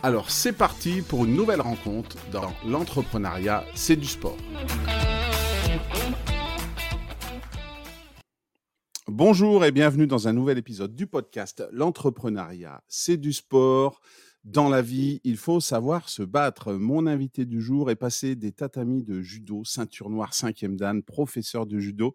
Alors c'est parti pour une nouvelle rencontre dans l'entrepreneuriat, c'est du sport. Bonjour et bienvenue dans un nouvel épisode du podcast L'entrepreneuriat, c'est du sport. Dans la vie, il faut savoir se battre. Mon invité du jour est passé des tatamis de judo, ceinture noire 5e dan, professeur de judo,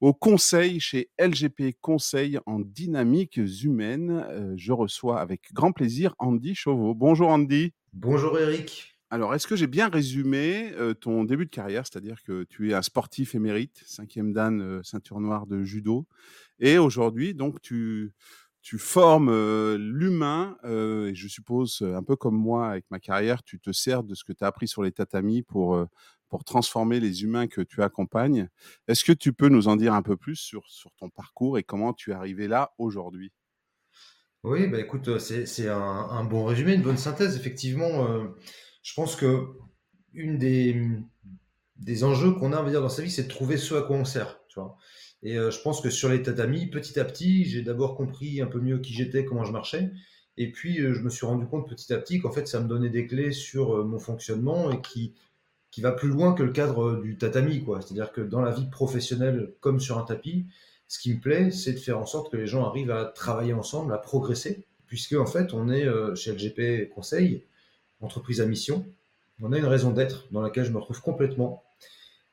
au conseil chez LGP Conseil en dynamiques humaines. Euh, je reçois avec grand plaisir Andy Chauveau. Bonjour Andy. Bonjour Eric. Alors, est-ce que j'ai bien résumé euh, ton début de carrière, c'est-à-dire que tu es un sportif émérite, cinquième dan, euh, ceinture noire de judo, et aujourd'hui, donc, tu, tu formes euh, l'humain, et je suppose, un peu comme moi avec ma carrière, tu te sers de ce que tu as appris sur les tatamis pour, pour transformer les humains que tu accompagnes. Est-ce que tu peux nous en dire un peu plus sur, ton parcours et comment tu es arrivé là aujourd'hui? Oui, bah écoute, c'est un, bon résumé, une bonne synthèse. Effectivement, je pense que une des, enjeux qu'on a, dire, dans sa vie, c'est de trouver ce à quoi on sert, tu vois. Et euh, je pense que sur les tatamis, petit à petit, j'ai d'abord compris un peu mieux qui j'étais, comment je marchais. Et puis, euh, je me suis rendu compte petit à petit qu'en fait, ça me donnait des clés sur euh, mon fonctionnement et qui, qui va plus loin que le cadre du tatami, quoi. C'est-à-dire que dans la vie professionnelle, comme sur un tapis, ce qui me plaît, c'est de faire en sorte que les gens arrivent à travailler ensemble, à progresser, puisque en fait, on est chez LGP Conseil, entreprise à mission, on a une raison d'être dans laquelle je me retrouve complètement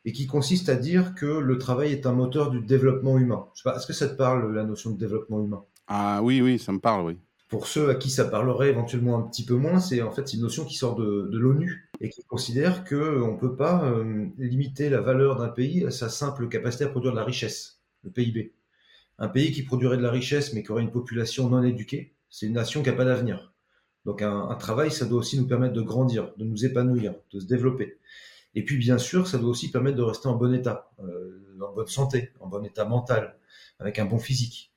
et qui consiste à dire que le travail est un moteur du développement humain. Je est-ce que ça te parle la notion de développement humain? Ah oui, oui, ça me parle, oui. Pour ceux à qui ça parlerait éventuellement un petit peu moins, c'est en fait une notion qui sort de, l'ONU et qui considère qu'on ne peut pas euh, limiter la valeur d'un pays à sa simple capacité à produire de la richesse, le PIB. Un pays qui produirait de la richesse mais qui aurait une population non éduquée, c'est une nation qui n'a pas d'avenir. Donc un, travail, ça doit aussi nous permettre de grandir, de nous épanouir, de se développer. Et puis bien sûr, ça doit aussi permettre de rester en bon état, euh, en bonne santé, en bon état mental, avec un bon physique.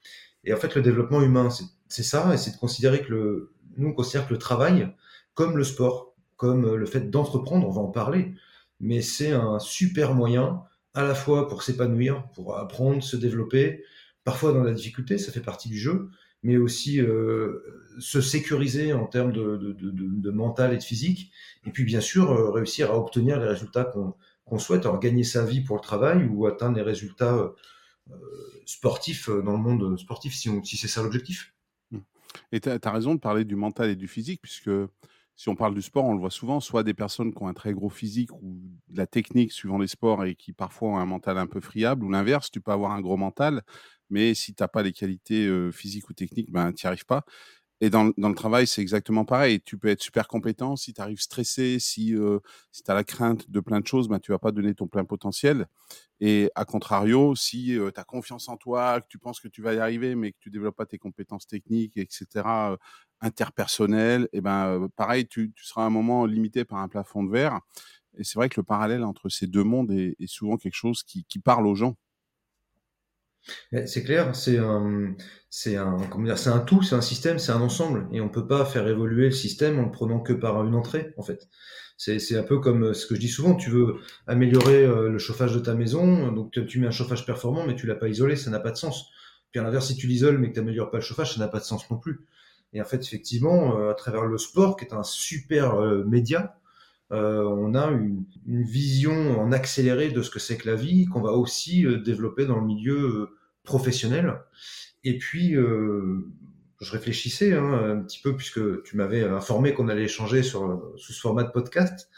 Et en fait, le développement humain, c'est ça, et c'est de considérer que le, nous on considère que le travail, comme le sport, comme le fait d'entreprendre, on va en parler, mais c'est un super moyen à la fois pour s'épanouir, pour apprendre, se développer, parfois dans la difficulté, ça fait partie du jeu, mais aussi euh, se sécuriser en termes de, mental et de physique, et puis bien sûr euh, réussir à obtenir les résultats qu'on souhaite, alors gagner sa vie pour le travail ou atteindre les résultats euh, sportifs dans le monde sportif, si, si c'est ça l'objectif. Et tu as, raison de parler du mental et du physique, puisque si on parle du sport, on le voit souvent, soit des personnes qui ont un très gros physique ou de la technique suivant les sports et qui parfois ont un mental un peu friable, ou l'inverse, tu peux avoir un gros mental, mais si tu n'as pas les qualités physiques ou techniques, ben, tu n'y arrives pas. Et dans, dans le travail, c'est exactement pareil. Tu peux être super compétent. Si tu arrives stressé, si, si tu as la crainte de plein de choses, ben, tu vas pas donner ton plein potentiel. Et à contrario, si tu as confiance en toi, que tu penses que tu vas y arriver, mais que tu développes pas tes compétences techniques, etc., interpersonnelles, et ben, pareil, tu, tu seras à un moment limité par un plafond de verre. Et c'est vrai que le parallèle entre ces deux mondes est, est souvent quelque chose qui, qui parle aux gens. C'est clair, c'est un, c'est un, comment dire, c'est un tout, c'est un système, c'est un ensemble, et on peut pas faire évoluer le système en le prenant que par une entrée, en fait. C'est, c'est un peu comme euh, ce que je dis souvent, tu veux améliorer euh, le chauffage de ta maison, donc tu mets un chauffage performant, mais tu l'as pas isolé, ça n'a pas de sens. Puis à l'inverse, si tu l'isoles, mais que tu n'améliores pas le chauffage, ça n'a pas de sens non plus. Et en fait, effectivement, euh, à travers le sport, qui est un super média, euh, on a une, une, vision en accéléré de ce que c'est que la vie, qu'on va aussi développer dans le milieu professionnel. Et puis, euh, je réfléchissais hein, un petit peu puisque tu m'avais informé qu'on allait échanger sur, sous ce format de podcast.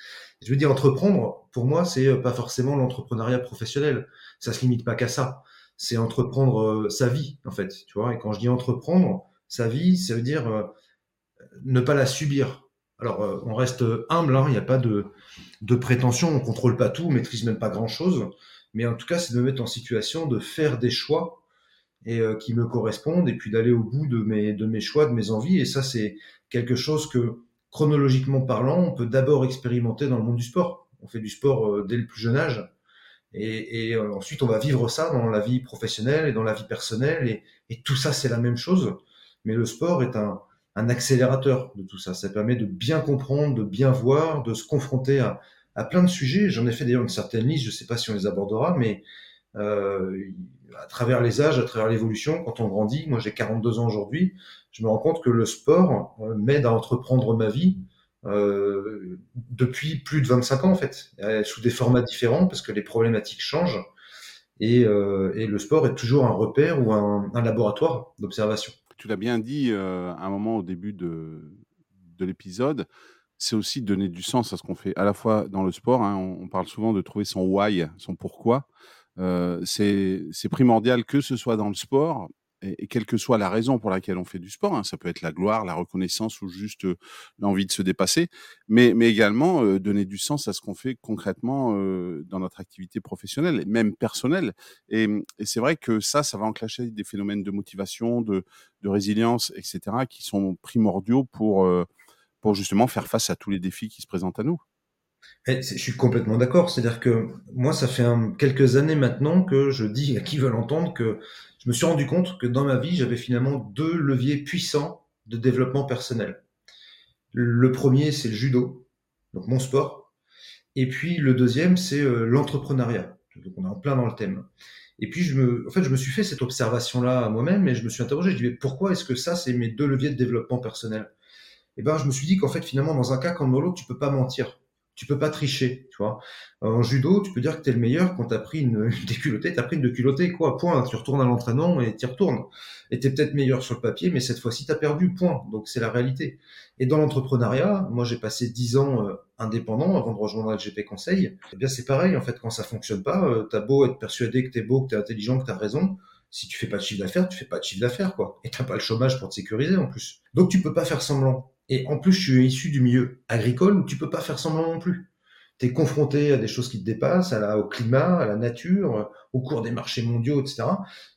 Je veux dire, entreprendre, pour moi, c'est pas forcément l'entrepreneuriat professionnel. Ça se limite pas qu'à ça. C'est entreprendre sa vie, en fait. Tu vois. Et quand je dis entreprendre sa vie, ça veut dire ne pas la subir. Alors, on reste humble, hein, il n'y a pas de, prétention, on contrôle pas tout, on maîtrise même pas grand chose. Mais en tout cas, c'est de me mettre en situation de faire des choix et euh, qui me correspondent et puis d'aller au bout de mes, choix, de mes envies. Et ça, c'est quelque chose que, chronologiquement parlant, on peut d'abord expérimenter dans le monde du sport. On fait du sport euh, dès le plus jeune âge. Et, euh, ensuite, on va vivre ça dans la vie professionnelle et dans la vie personnelle. Et tout ça, c'est la même chose. Mais le sport est un, un accélérateur de tout ça. Ça permet de bien comprendre, de bien voir, de se confronter à, plein de sujets. J'en ai fait d'ailleurs une certaine liste, je ne sais pas si on les abordera, mais euh, à travers les âges, à travers l'évolution, quand on grandit, moi j'ai 42 ans aujourd'hui, je me rends compte que le sport euh, m'aide à entreprendre ma vie euh, depuis plus de 25 ans en fait, sous des formats différents parce que les problématiques changent et, le sport est toujours un repère ou un laboratoire d'observation. Tu l'as bien dit euh, à un moment au début de, de l'épisode, c'est aussi donner du sens à ce qu'on fait, à la fois dans le sport. Hein, on, parle souvent de trouver son why, son pourquoi. Euh, c'est primordial que ce soit dans le sport, et, et, quelle que soit la raison pour laquelle on fait du sport, hein, ça peut être la gloire, la reconnaissance ou juste l'envie de se dépasser, mais, mais également euh, donner du sens à ce qu'on fait concrètement euh, dans notre activité professionnelle, même personnelle. Et, et c'est vrai que ça, ça va enclencher des phénomènes de motivation, de, de résilience, etc., qui sont primordiaux pour, pour justement faire face à tous les défis qui se présentent à nous. Et je suis complètement d'accord. C'est-à-dire que moi, ça fait quelques années maintenant que je dis à qui veut l'entendre que je me suis rendu compte que dans ma vie, j'avais finalement deux leviers puissants de développement personnel. Le premier, c'est le judo, donc mon sport. Et puis le deuxième, c'est euh, l'entrepreneuriat. Donc on est en plein dans le thème. Et puis en fait, je me suis fait cette observation-là à moi-même et je me suis interrogé. Je dis mais pourquoi est-ce que ça, c'est mes deux leviers de développement personnel? Et ben, je me suis dit qu'en fait, finalement, dans un cas comme dans l'autre, tu peux pas mentir tu peux pas tricher, tu vois. En judo, tu peux dire que tu es le meilleur quand tu as pris une, une déculottée, tu as pris une déculottée, quoi, point. Tu retournes à l'entraînement et tu retournes. Et tu es peut-être meilleur sur le papier, mais cette fois-ci, tu as perdu, point. Donc c'est la réalité. Et dans l'entrepreneuriat, moi j'ai passé dix ans euh, indépendant avant de rejoindre LGP Conseil. Eh bien c'est pareil, en fait, quand ça fonctionne pas, euh, tu as beau être persuadé que tu es beau, que tu es intelligent, que tu as raison, si tu fais pas de chiffre d'affaires, tu fais pas de chiffre d'affaires, quoi. Et t'as pas le chômage pour te sécuriser en plus. Donc tu peux pas faire semblant. Et en plus, je suis issu du milieu agricole où tu peux pas faire semblant non plus. Tu es confronté à des choses qui te dépassent, à la, au climat, à la nature, au cours des marchés mondiaux, etc.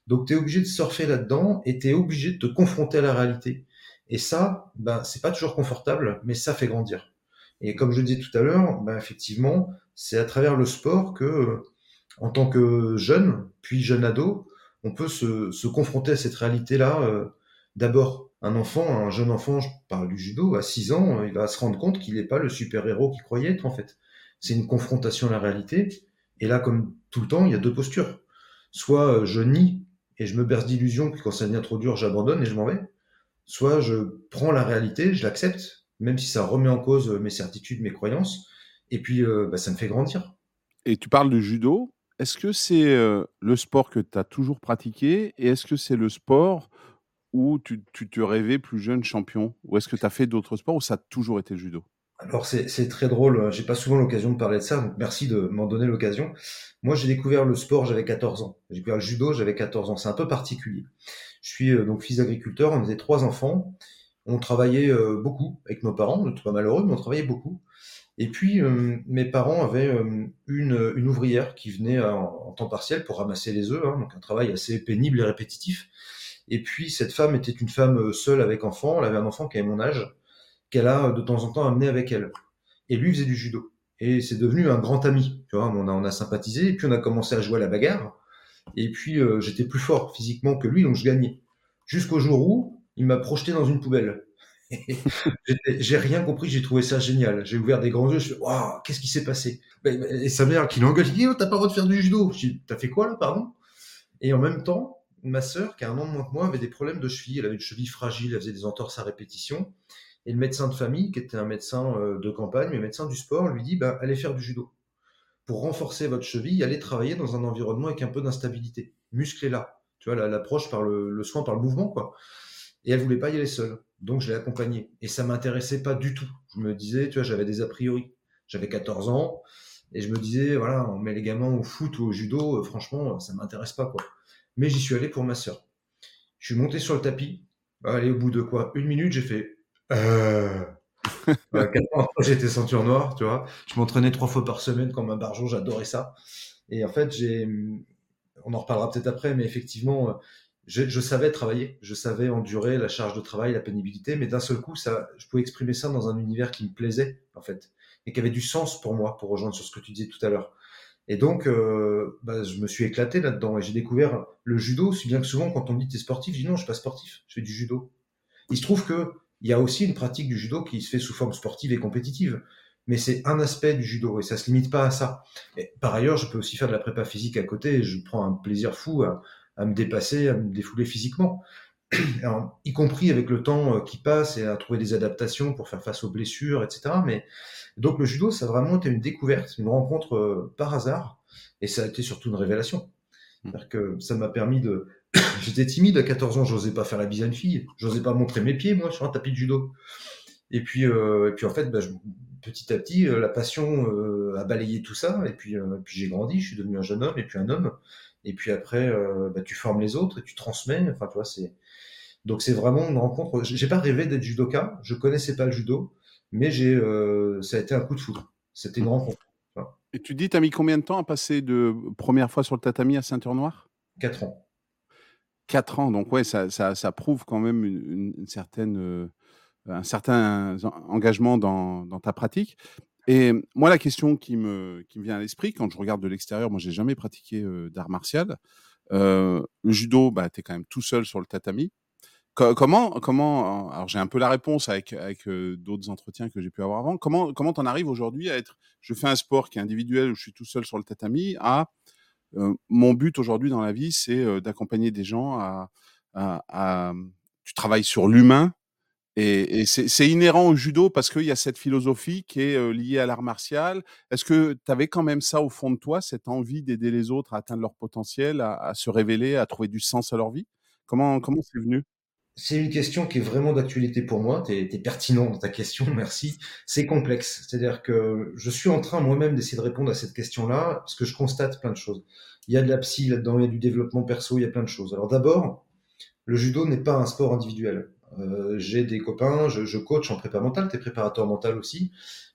Donc tu es obligé de surfer là-dedans et tu es obligé de te confronter à la réalité. Et ça, ben, c'est pas toujours confortable, mais ça fait grandir. Et comme je disais tout à l'heure, ben, effectivement, c'est à travers le sport que, en tant que jeune, puis jeune ado, on peut se, se confronter à cette réalité-là. Euh, D'abord, un enfant, un jeune enfant, je parle du judo, à 6 ans, il va se rendre compte qu'il n'est pas le super-héros qu'il croyait être en fait. C'est une confrontation à la réalité. Et là, comme tout le temps, il y a deux postures. Soit euh, je nie et je me berce d'illusions, puis quand ça devient trop dur, j'abandonne et je m'en vais. Soit je prends la réalité, je l'accepte, même si ça remet en cause mes certitudes, mes croyances, et puis euh, bah, ça me fait grandir. Et tu parles de judo. Est-ce que c'est euh, le sport que tu as toujours pratiqué et est-ce que c'est le sport où tu, tu, te rêvais plus jeune champion? Ou est-ce que tu as fait d'autres sports ou ça a toujours été le judo? Alors c'est très drôle, j'ai pas souvent l'occasion de parler de ça, donc merci de m'en donner l'occasion. Moi j'ai découvert le sport, j'avais 14 ans. J'ai découvert le judo, j'avais 14 ans. C'est un peu particulier. Je suis euh, donc fils d'agriculteur, on était trois enfants. On travaillait euh, beaucoup avec nos parents, on n'était pas malheureux, mais on travaillait beaucoup. Et puis euh, mes parents avaient une, une, ouvrière qui venait en, en, temps partiel pour ramasser les œufs, hein, donc un travail assez pénible et répétitif. Et puis cette femme était une femme seule avec enfant, elle avait un enfant qui avait mon âge qu'elle a de temps en temps amené avec elle. Et lui faisait du judo. Et c'est devenu un grand ami. Tu vois, on a, sympathisé, et puis on a commencé à jouer à la bagarre. Et puis euh, j'étais plus fort physiquement que lui, donc je gagnais. Jusqu'au jour où il m'a projeté dans une poubelle. j'ai rien compris, j'ai trouvé ça génial. J'ai ouvert des grands yeux, je me waouh, qu'est-ce qui s'est passé? Et sa mère qui l'engueule, dit, oh, t'as pas le droit de faire du judo. Je dis, t'as fait quoi là, pardon? Et en même temps, ma sœur, qui a un an de moins que moi, avait des problèmes de cheville. Elle avait une cheville fragile, elle faisait des entorses à répétition. Et le médecin de famille, qui était un médecin euh, de campagne, mais médecin du sport, lui dit bah, allez faire du judo. Pour renforcer votre cheville, allez travailler dans un environnement avec un peu d'instabilité. Musclez-la. Tu vois, l'approche par le, le, soin par le mouvement, quoi. Et elle voulait pas y aller seule. Donc, je l'ai accompagnée. Et ça m'intéressait pas du tout. Je me disais, tu vois, j'avais des a priori. J'avais 14 ans. Et je me disais, voilà, on met les gamins au foot ou au judo. Euh, franchement, ça m'intéresse pas, quoi. Mais j'y suis allé pour ma sœur. Je suis monté sur le tapis. Allez, au bout de quoi Une minute, j'ai fait. Euh... j'étais ceinture noire, tu vois. Je m'entraînais trois fois par semaine comme un barjo, j'adorais ça. Et en fait, j'ai, on en reparlera peut-être après, mais effectivement, euh, je, je, savais travailler, je savais endurer la charge de travail, la pénibilité, mais d'un seul coup, ça, je pouvais exprimer ça dans un univers qui me plaisait, en fait, et qui avait du sens pour moi, pour rejoindre sur ce que tu disais tout à l'heure. Et donc, euh, bah, je me suis éclaté là-dedans et j'ai découvert le judo, si bien que souvent, quand on me dit t'es sportif, je dis non, je suis pas sportif, je fais du judo. Il se trouve que il y a aussi une pratique du judo qui se fait sous forme sportive et compétitive. Mais c'est un aspect du judo et ça se limite pas à ça. Par ailleurs, je peux aussi faire de la prépa physique à côté et je prends un plaisir fou à me dépasser, à me défouler physiquement. Alors, y compris avec le temps euh, qui passe et à trouver des adaptations pour faire face aux blessures, etc. Mais donc le judo, ça a vraiment été une découverte, une rencontre euh, par hasard, et ça a été surtout une révélation. Mmh. C'est-à-dire que ça m'a permis de, J'étais timide à 14 ans, j'osais pas faire la bise à une fille, j'osais pas montrer mes pieds, moi, sur un tapis de judo. Et puis, euh, et puis en fait, bah, petit à petit, euh, la passion euh, a balayé tout ça, et puis, puis j'ai grandi, je suis devenu un jeune homme, et puis un homme. Et puis après, bah, tu formes les autres, et tu transmets, enfin, tu vois, c'est... Donc c'est vraiment une rencontre. J'ai pas rêvé d'être judoka, je connaissais pas le judo, mais j'ai, ça a été un coup de foudre. C'était une rencontre. Et tu dis, tu as mis combien de temps à passer de première fois sur le tatami à ceinture noire Quatre ans. 4 ans, donc ouais, ça, ça, ça prouve quand même une, une certaine, euh, un certain engagement dans, dans, ta pratique. Et moi, la question qui me, qui me vient à l'esprit, quand je regarde de l'extérieur, moi, j'ai jamais pratiqué euh, d'art martial. Euh, le judo, bah, tu es quand même tout seul sur le tatami. Comment, comment, alors j'ai un peu la réponse avec, avec d'autres entretiens que j'ai pu avoir avant. Comment, comment t'en arrives aujourd'hui à être, je fais un sport qui est individuel où je suis tout seul sur le tatami, à euh, mon but aujourd'hui dans la vie, c'est euh, d'accompagner des gens à, à, tu travailles sur l'humain et, et c'est inhérent au judo parce qu'il y a cette philosophie qui est euh, liée à l'art martial. Est-ce que tu avais quand même ça au fond de toi, cette envie d'aider les autres à atteindre leur potentiel, à, à, se révéler, à trouver du sens à leur vie? Comment comment c'est venu? C'est une question qui est vraiment d'actualité pour moi. Tu es, pertinent dans ta question, merci. C'est complexe. C'est-à-dire que je suis en train moi-même d'essayer de répondre à cette question-là, parce que je constate plein de choses. Il y a de la psy là-dedans, il y a du développement perso, il y a plein de choses. Alors d'abord, le judo n'est pas un sport individuel. Euh, j'ai des copains, je, je, coach en prépa mental, tu es préparateur mental aussi.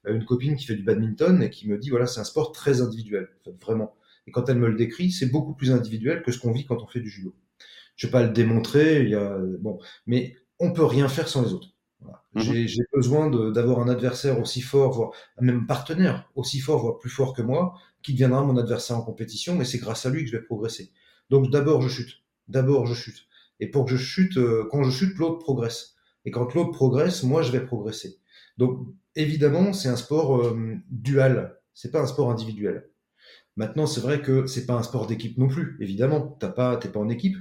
Euh, une copine qui fait du badminton et qui me dit, voilà, c'est un sport très individuel, vraiment. Et quand elle me le décrit, c'est beaucoup plus individuel que ce qu'on vit quand on fait du judo. Je vais pas le démontrer, il y a, bon, mais on peut rien faire sans les autres. Voilà. Mhm. J'ai besoin d'avoir un adversaire aussi fort, voire même partenaire aussi fort, voire plus fort que moi, qui deviendra mon adversaire en compétition, mais c'est grâce à lui que je vais progresser. Donc d'abord je chute, d'abord je chute. Et pour que je chute, euh, quand je chute, l'autre progresse. Et quand l'autre progresse, moi je vais progresser. Donc évidemment, c'est un sport euh, dual, c'est pas un sport individuel. Maintenant, c'est vrai que c'est pas un sport d'équipe non plus, évidemment. T'as pas, t'es pas en équipe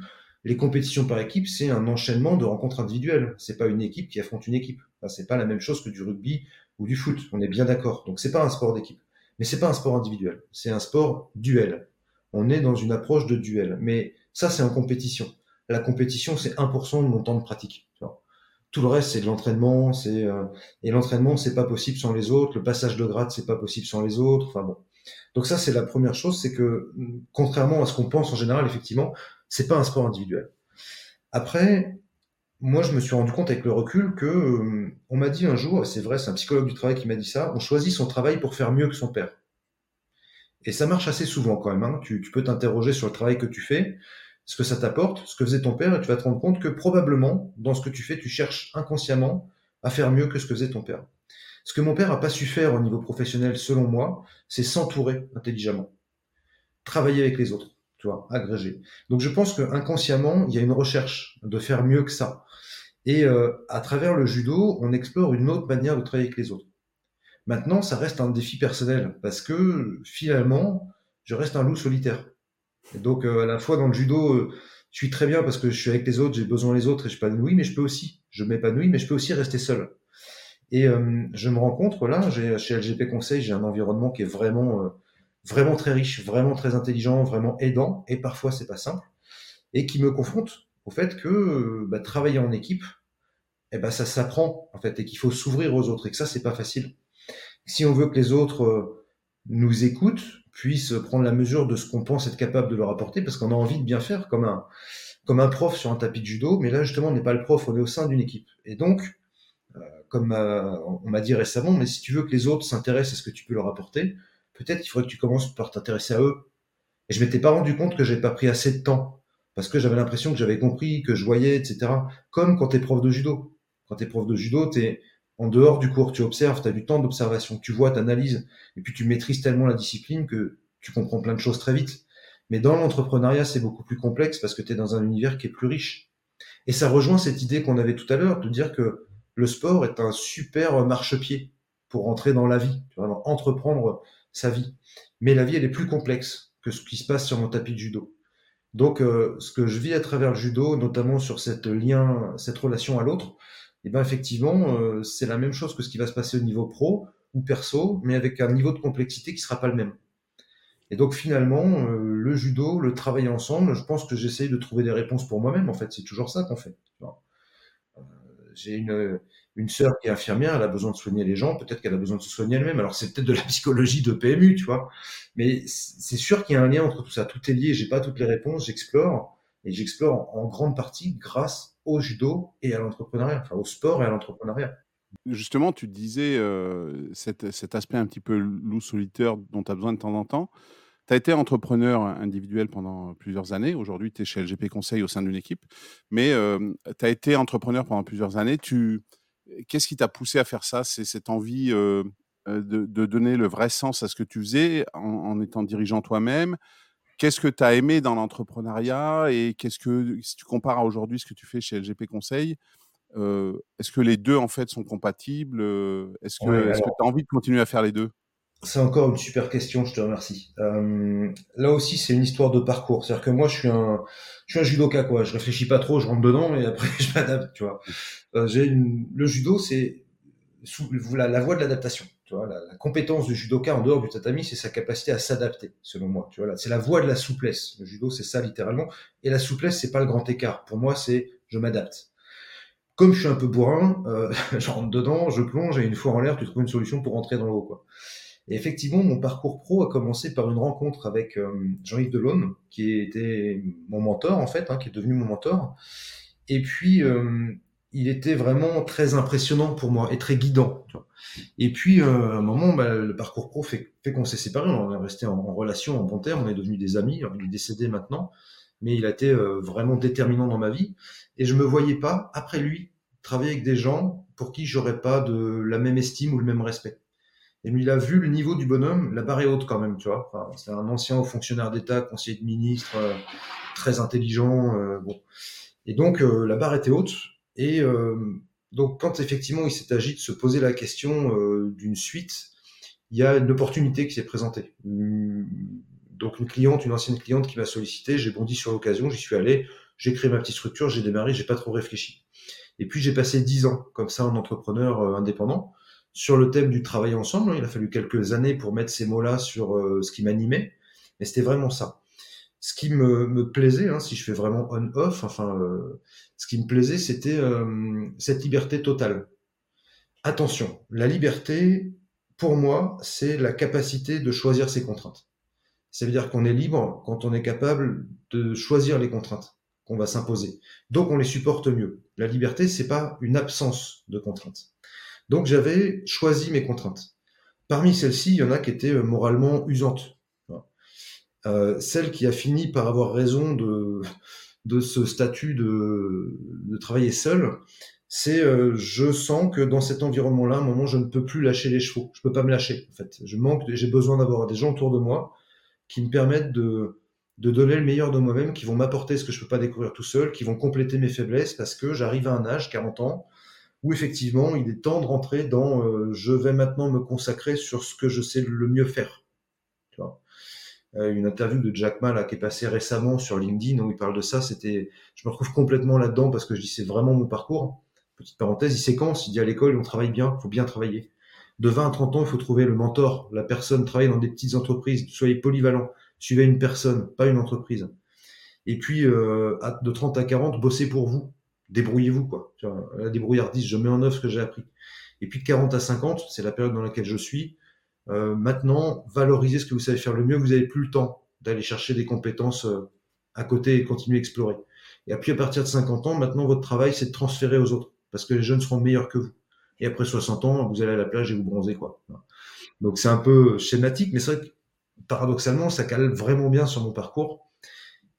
les compétitions par équipe, c'est un enchaînement de rencontres individuelles. C'est pas une équipe qui affronte une équipe. Enfin, c'est pas la même chose que du rugby ou du foot. On est bien d'accord. Donc c'est pas un sport d'équipe. Mais c'est pas un sport individuel. C'est un sport duel. On est dans une approche de duel. Mais ça, c'est en compétition. La compétition, c'est 1% de mon temps de pratique. Tout le reste, c'est de l'entraînement. Euh, et l'entraînement, c'est pas possible sans les autres. Le passage de grade, c'est pas possible sans les autres. Enfin. Donc ça, c'est la première chose, c'est que contrairement à ce qu'on pense en général, effectivement, c'est pas un sport individuel. Après, moi, je me suis rendu compte avec le recul que euh, on m'a dit un jour, c'est vrai, c'est un psychologue du travail qui m'a dit ça, on choisit son travail pour faire mieux que son père. Et ça marche assez souvent quand même. Hein. Tu, tu, peux t'interroger sur le travail que tu fais, ce que ça t'apporte, ce que faisait ton père, et tu vas te rendre compte que probablement, dans ce que tu fais, tu cherches inconsciemment à faire mieux que ce que faisait ton père. Ce que mon père n'a pas su faire au niveau professionnel, selon moi, c'est s'entourer intelligemment, travailler avec les autres tu vois, agrégé. Donc je pense que inconsciemment, il y a une recherche de faire mieux que ça. Et euh, à travers le judo, on explore une autre manière de travailler avec les autres. Maintenant, ça reste un défi personnel parce que finalement, je reste un loup solitaire. Et donc euh, à la fois dans le judo, euh, je suis très bien parce que je suis avec les autres, j'ai besoin des autres et je m'épanouis, mais je peux aussi, je m'épanouis, mais je peux aussi rester seul. Et je me rends compte, là, chez LGP Conseil, j'ai un environnement qui est vraiment vraiment très riche, vraiment très intelligent, vraiment aidant, et parfois c'est pas simple, et qui me confronte au fait que bah, travailler en équipe, eh ben ça s'apprend en fait et qu'il faut s'ouvrir aux autres et que ça c'est pas facile. Si on veut que les autres euh, nous écoutent, puissent prendre la mesure de ce qu'on pense être capable de leur apporter, parce qu'on a envie de bien faire comme un comme un prof sur un tapis de judo, mais là justement on n'est pas le prof, on est au sein d'une équipe. Et donc, euh, comme euh, on m'a dit récemment, mais si tu veux que les autres s'intéressent à ce que tu peux leur apporter, peut-être qu'il faudrait que tu commences par t'intéresser à eux. Et je m'étais pas rendu compte que j'avais pas pris assez de temps parce que j'avais l'impression que j'avais compris, que je voyais, etc. Comme quand tu es prof de judo. Quand tu es prof de judo, tu es en dehors du cours, tu observes, tu as du temps d'observation, tu vois, tu analyses, et puis tu maîtrises tellement la discipline que tu comprends plein de choses très vite. Mais dans l'entrepreneuriat, c'est beaucoup plus complexe parce que tu es dans un univers qui est plus riche. Et ça rejoint cette idée qu'on avait tout à l'heure de dire que le sport est un super marchepied pour rentrer dans la vie, tu vois, entreprendre sa vie. Mais la vie, elle est plus complexe que ce qui se passe sur mon tapis de judo. Donc, euh, ce que je vis à travers le judo, notamment sur cette lien, cette relation à l'autre, et eh ben effectivement, euh, c'est la même chose que ce qui va se passer au niveau pro ou perso, mais avec un niveau de complexité qui sera pas le même. Et donc finalement, euh, le judo, le travail ensemble, je pense que j'essaye de trouver des réponses pour moi-même. En fait, c'est toujours ça qu'on fait. J'ai une, une sœur qui est infirmière, elle a besoin de soigner les gens, peut-être qu'elle a besoin de se soigner elle-même. Alors c'est peut-être de la psychologie de PMU, tu vois. Mais c'est sûr qu'il y a un lien entre tout ça. Tout est lié. J'ai pas toutes les réponses, j'explore et j'explore en grande partie grâce au judo et à l'entrepreneuriat, enfin au sport et à l'entrepreneuriat. Justement, tu disais euh, cet, aspect un petit peu loup solitaire dont tu as besoin de temps en temps. Tu as été entrepreneur individuel pendant plusieurs années. Aujourd'hui, tu es chez LGP Conseil au sein d'une équipe. Mais euh, tu as été entrepreneur pendant plusieurs années. Tu, Qu'est-ce qui t'a poussé à faire ça? C'est cette envie euh, de, donner le vrai sens à ce que tu faisais en, étant dirigeant toi-même? Qu'est-ce que tu as aimé dans l'entrepreneuriat et qu'est-ce que, si tu compares à aujourd'hui ce que tu fais chez LGP Conseil, euh, est-ce que les deux en fait sont compatibles Est-ce que tu as envie de continuer à faire les deux? C'est encore une super question, je te remercie. Euh, là aussi, c'est une histoire de parcours. C'est-à-dire que moi, je suis un, je suis un judoka, quoi. Je réfléchis pas trop, je rentre dedans et après, je m'adapte, tu vois. Euh, j'ai une... Le judo, c'est la, la voie de l'adaptation. Tu vois, la, la, compétence du judoka en dehors du tatami, c'est sa capacité à s'adapter, selon moi. Tu vois, c'est la voie de la souplesse. Le judo, c'est ça littéralement. Et la souplesse, c'est pas le grand écart. Pour moi, c'est je m'adapte. Comme je suis un peu bourrin, euh, je rentre dedans, je plonge et une fois en l'air, tu trouves une solution pour rentrer dans l'eau, quoi. Et effectivement, mon parcours pro a commencé par une rencontre avec euh, Jean-Yves Delaune, qui était mon mentor en fait, hein, qui est devenu mon mentor. Et puis, euh, il était vraiment très impressionnant pour moi et très guidant. Et puis, euh, à un moment, bah, le parcours pro fait, fait qu'on s'est séparés, on est resté en, relation en bon terme, on est devenus des amis. il est décédé maintenant, mais il a été vraiment déterminant dans ma vie. Et je me voyais pas, après lui, travailler avec des gens pour qui j'aurais pas de la même estime ou le même respect. Et il a vu le niveau du bonhomme, la barre est haute quand même, tu vois. C'est un ancien fonctionnaire d'État, conseiller de ministre, euh, très intelligent. Euh, bon. Et donc, euh, la barre était haute. Et donc, quand effectivement il s'est agi de se poser la question d'une suite, il y a une opportunité qui s'est présentée. Donc, une cliente, une ancienne cliente qui m'a sollicité, j'ai bondi sur l'occasion, j'y suis allé, j'ai créé ma petite structure, j'ai démarré, j'ai pas trop réfléchi. Et puis, j'ai passé dix ans comme ça en entrepreneur indépendant sur le thème du travail ensemble. Il a fallu quelques années pour mettre ces mots-là sur euh, ce qui m'animait, mais c'était vraiment ça. Ce qui me, plaisait, hein, si je fais vraiment on-off, enfin, euh, ce qui me plaisait, c'était euh, cette liberté totale. Attention, la liberté, pour moi, c'est la capacité de choisir ses contraintes. Ça veut dire qu'on est libre quand on est capable de choisir les contraintes qu'on va s'imposer. Donc on les supporte mieux. La liberté, c'est pas une absence de contraintes. Donc j'avais choisi mes contraintes. Parmi celles-ci, il y en a qui étaient euh, moralement usantes. Euh, celle qui a fini par avoir raison de, de ce statut de, travailler seul, c'est euh, je sens que dans cet environnement-là, à un moment, je ne peux plus lâcher les chevaux. Je peux pas me lâcher. En fait, je manque, j'ai besoin d'avoir des gens autour de moi qui me permettent de, de donner le meilleur de moi-même, qui vont m'apporter ce que je peux pas découvrir tout seul, qui vont compléter mes faiblesses parce que j'arrive à un âge, 40 ans, où effectivement il est temps de rentrer dans euh, je vais maintenant me consacrer sur ce que je sais le mieux faire. Tu vois? Euh, une interview de Jack Ma qui est passée récemment sur LinkedIn où il parle de ça, c'était, je me retrouve complètement là-dedans parce que je dis c'est vraiment mon parcours. Petite parenthèse, il séquence, il dit à l'école on travaille bien, il faut bien travailler. De 20 à 30 ans, il faut trouver le mentor, la personne, travailler dans des petites entreprises, soyez polyvalent, suivez une personne, pas une entreprise. Et puis, euh, de 30 à 40, bossez pour vous. Débrouillez-vous, quoi. la débrouillardise, je mets en œuvre ce que j'ai appris. Et puis de 40 à 50, c'est la période dans laquelle je suis. Euh, maintenant, valorisez ce que vous savez faire le mieux. Vous n'avez plus le temps d'aller chercher des compétences euh, à côté et continuer à explorer. Et puis à partir de 50 ans, maintenant, votre travail, c'est de transférer aux autres, parce que les jeunes seront meilleurs que vous. Et après 60 ans, vous allez à la plage et vous bronzez, quoi. Donc c'est un peu schématique, mais c'est vrai que paradoxalement, ça cale vraiment bien sur mon parcours.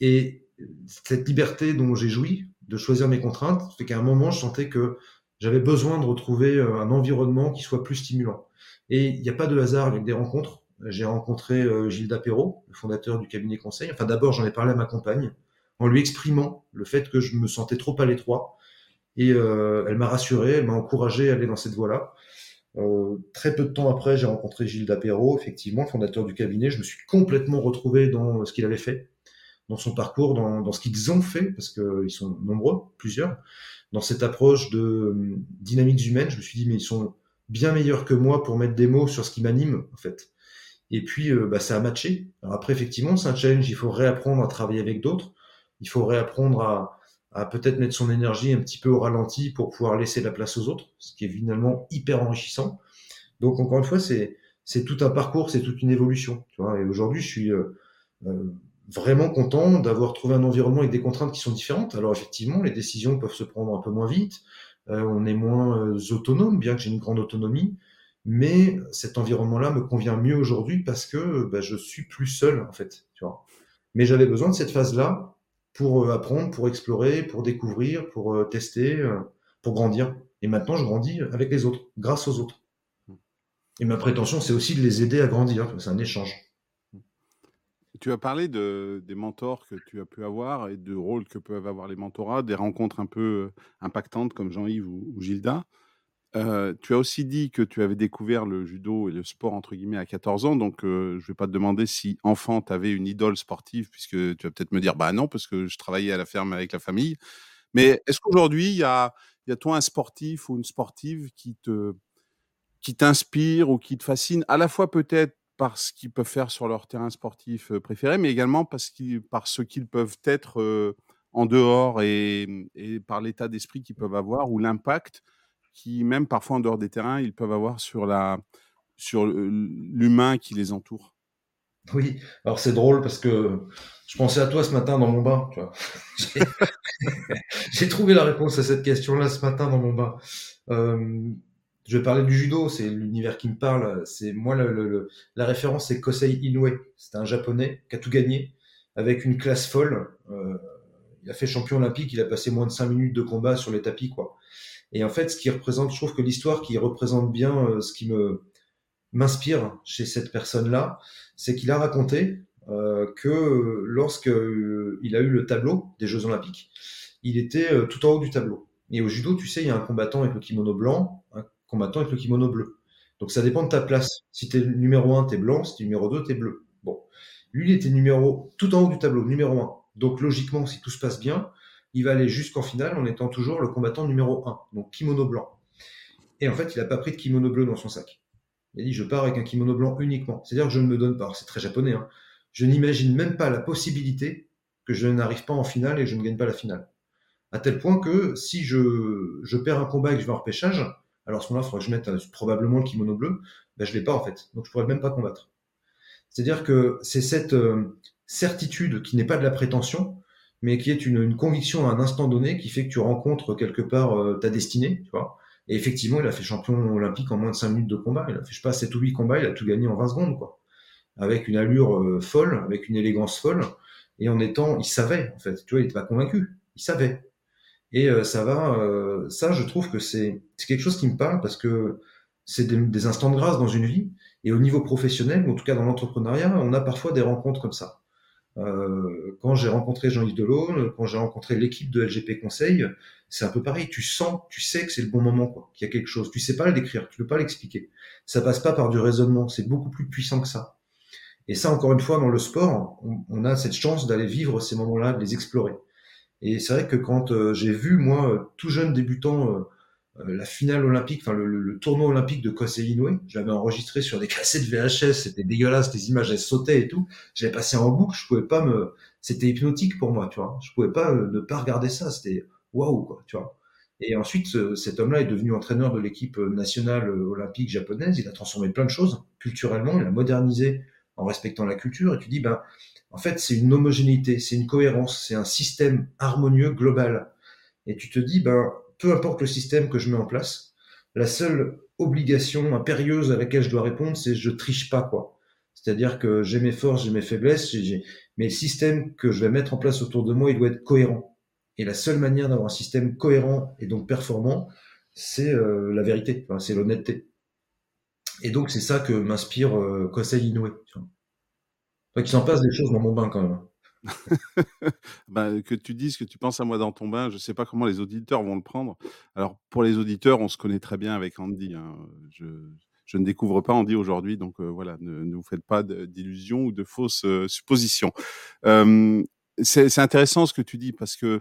Et cette liberté dont j'ai joui, de choisir mes contraintes, fait qu'à un moment, je sentais que j'avais besoin de retrouver euh, un environnement qui soit plus stimulant. Et il n'y a pas de hasard avec des rencontres. J'ai rencontré euh, Gilles Dapéro, le fondateur du cabinet conseil. Enfin, d'abord, j'en ai parlé à ma compagne en lui exprimant le fait que je me sentais trop à l'étroit. Et euh, elle m'a rassuré, elle m'a encouragé à aller dans cette voie-là. Très peu de temps après, j'ai rencontré Gilles Dapéro, effectivement, le fondateur du cabinet. Je me suis complètement retrouvé dans ce qu'il avait fait, dans son parcours, dans, dans ce qu'ils ont fait, parce qu'ils sont nombreux, plusieurs, dans cette approche de euh, dynamiques humaines. Je me suis dit, mais ils sont bien meilleurs que moi pour mettre des mots sur ce qui m'anime, en fait. Et puis, euh, bah, ça a matché. Alors après, effectivement, c'est un challenge. Il faut réapprendre à travailler avec d'autres. Il faut réapprendre à, à peut-être mettre son énergie un petit peu au ralenti pour pouvoir laisser la place aux autres, ce qui est finalement hyper enrichissant. Donc, encore une fois, c'est c'est tout un parcours, c'est toute une évolution. Tu vois et aujourd'hui, je suis euh, euh, vraiment content d'avoir trouvé un environnement avec des contraintes qui sont différentes. Alors effectivement, les décisions peuvent se prendre un peu moins vite, euh, on est moins euh, autonome, bien que j'ai une grande autonomie, mais cet environnement-là me convient mieux aujourd'hui parce que bah, je suis plus seul en fait. Tu vois. Mais j'avais besoin de cette phase-là pour euh, apprendre, pour explorer, pour découvrir, pour euh, tester, pour grandir. Et maintenant, je grandis avec les autres, grâce aux autres. Et ma prétention, c'est aussi de les aider à grandir. C'est un échange. Tu as parlé de, des mentors que tu as pu avoir et du rôle que peuvent avoir les mentorats, des rencontres un peu impactantes comme Jean-Yves ou, Gilda. Euh, tu as aussi dit que tu avais découvert le judo et le sport entre guillemets à 14 ans, donc je ne vais pas te demander si enfant tu avais une idole sportive, puisque tu vas peut-être me dire bah non, parce que je travaillais à la ferme avec la famille. Mais est-ce qu'aujourd'hui il y a, y a toi un sportif ou une sportive qui te qui t'inspire ou qui te fascine, à la fois peut-être par ce qu'ils peuvent faire sur leur terrain sportif préféré, mais également parce qu'ils, par ce qu'ils peuvent être en dehors et, et par l'état d'esprit qu'ils peuvent avoir ou l'impact qui, même parfois en dehors des terrains, ils peuvent avoir sur la sur l'humain qui les entoure. Oui, alors c'est drôle parce que je pensais à toi ce matin dans mon bain. J'ai trouvé la réponse à cette question-là ce matin dans mon bain. Je vais parler du judo, c'est l'univers qui me parle. C'est moi le, la référence, c'est Kosei Inoue. C'est un japonais qui a tout gagné avec une classe folle. Euh, il a fait champion olympique, il a passé moins de 5 minutes de combat sur les tapis, quoi. Et en fait, ce qui représente, je trouve que l'histoire qui représente bien euh, ce qui me m'inspire chez cette personne-là, c'est qu'il a raconté euh, que lorsque euh, il a eu le tableau des Jeux Olympiques, il était euh, tout en haut du tableau. Et au judo, tu sais, il y a un combattant avec le kimono blanc, combattant avec le kimono bleu. Donc ça dépend de ta place. Si t'es numéro 1, t'es blanc, si t'es numéro 2, t'es bleu. Bon. Lui, il était numéro, tout en haut du tableau, numéro 1. Donc logiquement, si tout se passe bien, il va aller jusqu'en finale en étant toujours le combattant numéro 1, donc kimono blanc. Et en fait, il n'a pas pris de kimono bleu dans son sac. Il a dit, je pars avec un kimono blanc uniquement. C'est-à-dire que je ne me donne pas. C'est très japonais. Hein. Je n'imagine même pas la possibilité que je n'arrive pas en finale et je ne gagne pas la finale. À tel point que si je, je perds un combat et que je vais en repêchage, alors à ce moment-là, il faudra que je mette euh, probablement le kimono bleu, ben, je l'ai pas en fait. Donc je pourrais même pas combattre. C'est-à-dire que c'est cette euh, certitude qui n'est pas de la prétention, mais qui est une, conviction à un instant donné qui fait que tu rencontres quelque part euh, ta destinée, tu vois. Et effectivement, il a fait champion olympique en moins de 5 minutes de combat. Il a fait, je sais pas, 7 ou 8 combats, il a tout gagné en 20 secondes, quoi. Avec une allure folle, avec une élégance folle, et en étant, il savait, en fait, tu vois, il était pas convaincu, il savait. Et euh, ça va, ça, je trouve que c'est quelque chose qui me parle parce que c'est des, instants de grâce dans une vie. Et au niveau professionnel, ou en tout cas dans l'entrepreneuriat, on a parfois des rencontres comme ça. Euh, quand j'ai rencontré Jean-Yves Delaune, quand j'ai rencontré l'équipe de LGP Conseil, c'est un peu pareil. Tu sens, tu sais que c'est le bon moment, quoi, qu'il y a quelque chose. Tu sais pas le décrire, tu peux pas l'expliquer. Ça passe pas par du raisonnement. C'est beaucoup plus puissant que ça. Et ça, encore une fois, dans le sport, on, on a cette chance d'aller vivre ces moments-là, de les explorer. Et c'est vrai que quand euh, j'ai vu, moi, tout jeune débutant, euh, euh, la finale olympique, enfin le, le, tournoi olympique de Kosei Inoue, je l'avais enregistré sur des cassettes VHS, c'était dégueulasse, les images elles sautaient et tout. J'avais passé en boucle, je pouvais pas me, c'était hypnotique pour moi, tu vois. Je pouvais pas euh, ne pas regarder ça, c'était waouh, quoi, tu vois. Et ensuite, cet homme-là est devenu entraîneur de l'équipe nationale olympique japonaise. Il a transformé plein de choses culturellement, il a modernisé en respectant la culture. Et tu dis, ben, en fait, c'est une homogénéité, c'est une cohérence, c'est un système harmonieux global. Et tu te dis, ben, peu importe le système que je mets en place, la seule obligation impérieuse à laquelle je dois répondre, c'est je triche pas, quoi. C'est-à-dire que j'ai mes forces, j'ai mes faiblesses, mais le système que je vais mettre en place autour de moi, il doit être cohérent. Et la seule manière d'avoir un système cohérent et donc performant, c'est euh, la vérité, c'est l'honnêteté. Et donc c'est ça que m'inspire euh, Kosei. Tu vois. s'en passe des choses dans mon bain quand même. Ben, que tu dises que tu penses à moi dans ton bain, je ne sais pas comment les auditeurs vont le prendre. Alors, pour les auditeurs, on se connaît très bien avec Andy. Hein. Je, ne découvre pas Andy aujourd'hui, donc euh, voilà, ne, vous faites pas d'illusions ou de fausses suppositions. c'est intéressant ce que tu dis parce que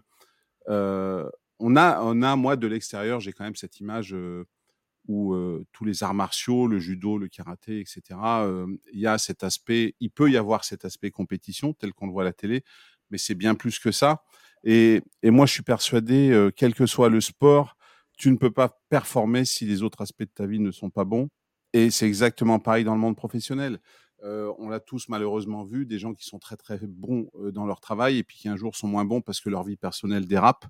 a, on a, moi, de l'extérieur, j'ai quand même cette image où tous les arts martiaux, le judo, le karaté, etc., il y a cet aspect, il peut y avoir cet aspect compétition tel qu'on le voit à la télé, mais c'est bien plus que ça. Et, et, moi, je suis persuadé, quel que soit le sport, tu ne peux pas performer si les autres aspects de ta vie ne sont pas bons. Et c'est exactement pareil dans le monde professionnel. on l'a tous malheureusement vu, des gens qui sont très très bons dans leur travail et puis qui un jour sont moins bons parce que leur vie personnelle dérape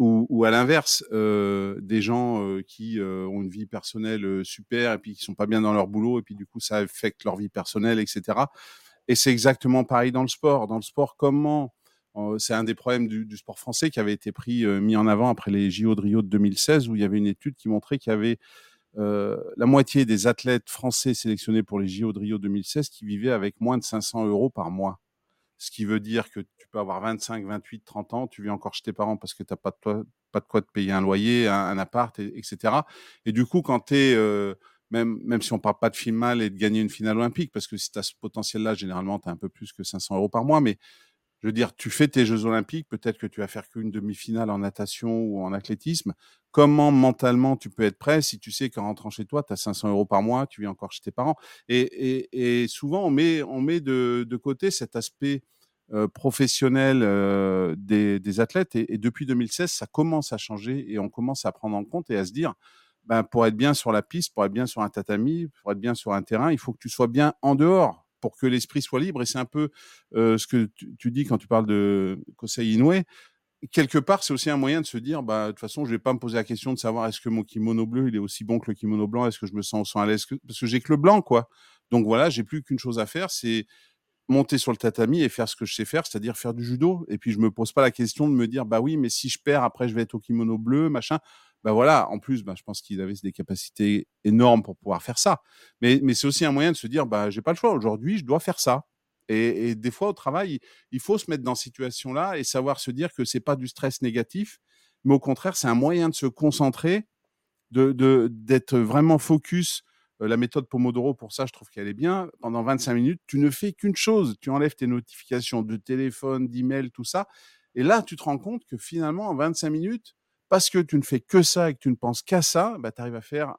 ou, à l'inverse, euh, des gens euh, qui euh, ont une vie personnelle super et puis qui sont pas bien dans leur boulot et puis du coup ça affecte leur vie personnelle, etc. Et c'est exactement pareil dans le sport. Dans le sport, comment c'est un des problèmes du, sport français qui avait été pris mis en avant après les JO de Rio de 2016 où il y avait une étude qui montrait qu'il y avait la moitié des athlètes français sélectionnés pour les JO de Rio 2016 qui vivaient avec moins de 500 euros par mois ce qui veut dire que tu peux avoir 25, 28, 30 ans, tu vis encore chez tes parents parce que tu n'as pas, de pas de quoi te payer un loyer, un, appart, etc. Et du coup, quand tu euh, même, même si on parle pas de film mal et de gagner une finale olympique, parce que si tu as ce potentiel-là, généralement, tu as un peu plus que 500 euros par mois, mais je veux dire, tu fais tes Jeux Olympiques, peut-être que tu vas faire qu'une demi-finale en natation ou en athlétisme. Comment mentalement tu peux être prêt si tu sais qu'en rentrant chez toi, tu as 500 euros par mois, tu vis encore chez tes parents? Et, et, souvent, on met, on met de, de côté cet aspect euh, professionnel euh, des, des, athlètes. Et, depuis 2016, ça commence à changer et on commence à prendre en compte et à se dire, ben, pour être bien sur la piste, pour être bien sur un tatami, pour être bien sur un terrain, il faut que tu sois bien en dehors pour que l'esprit soit libre. Et c'est un peu euh, ce que tu, dis quand tu parles de Kosei Inoue. Quelque part, c'est aussi un moyen de se dire, bah, de toute façon, je vais pas me poser la question de savoir est-ce que mon kimono bleu, il est aussi bon que le kimono blanc, est-ce que je me sens, à l'aise, parce que j'ai que le blanc, quoi. Donc voilà, j'ai plus qu'une chose à faire, c'est monter sur le tatami et faire ce que je sais faire, c'est-à-dire faire du judo. Et puis je me pose pas la question de me dire, bah oui, mais si je perds, après je vais être au kimono bleu, machin ben voilà, en plus, ben, je pense qu'il avait des capacités énormes pour pouvoir faire ça. Mais, mais c'est aussi un moyen de se dire, bah, j'ai pas le choix. Aujourd'hui, je dois faire ça. Et, et, des fois, au travail, il faut se mettre dans cette situation-là et savoir se dire que c'est pas du stress négatif, mais au contraire, c'est un moyen de se concentrer, de d'être vraiment focus. Euh, la méthode Pomodoro, pour ça, je trouve qu'elle est bien. Pendant 25 minutes, tu ne fais qu'une chose. Tu enlèves tes notifications de téléphone, d'email, tout ça. Et là, tu te rends compte que finalement, en 25 minutes, parce que tu ne fais que ça et que tu ne penses qu'à ça, bah, tu arrives à faire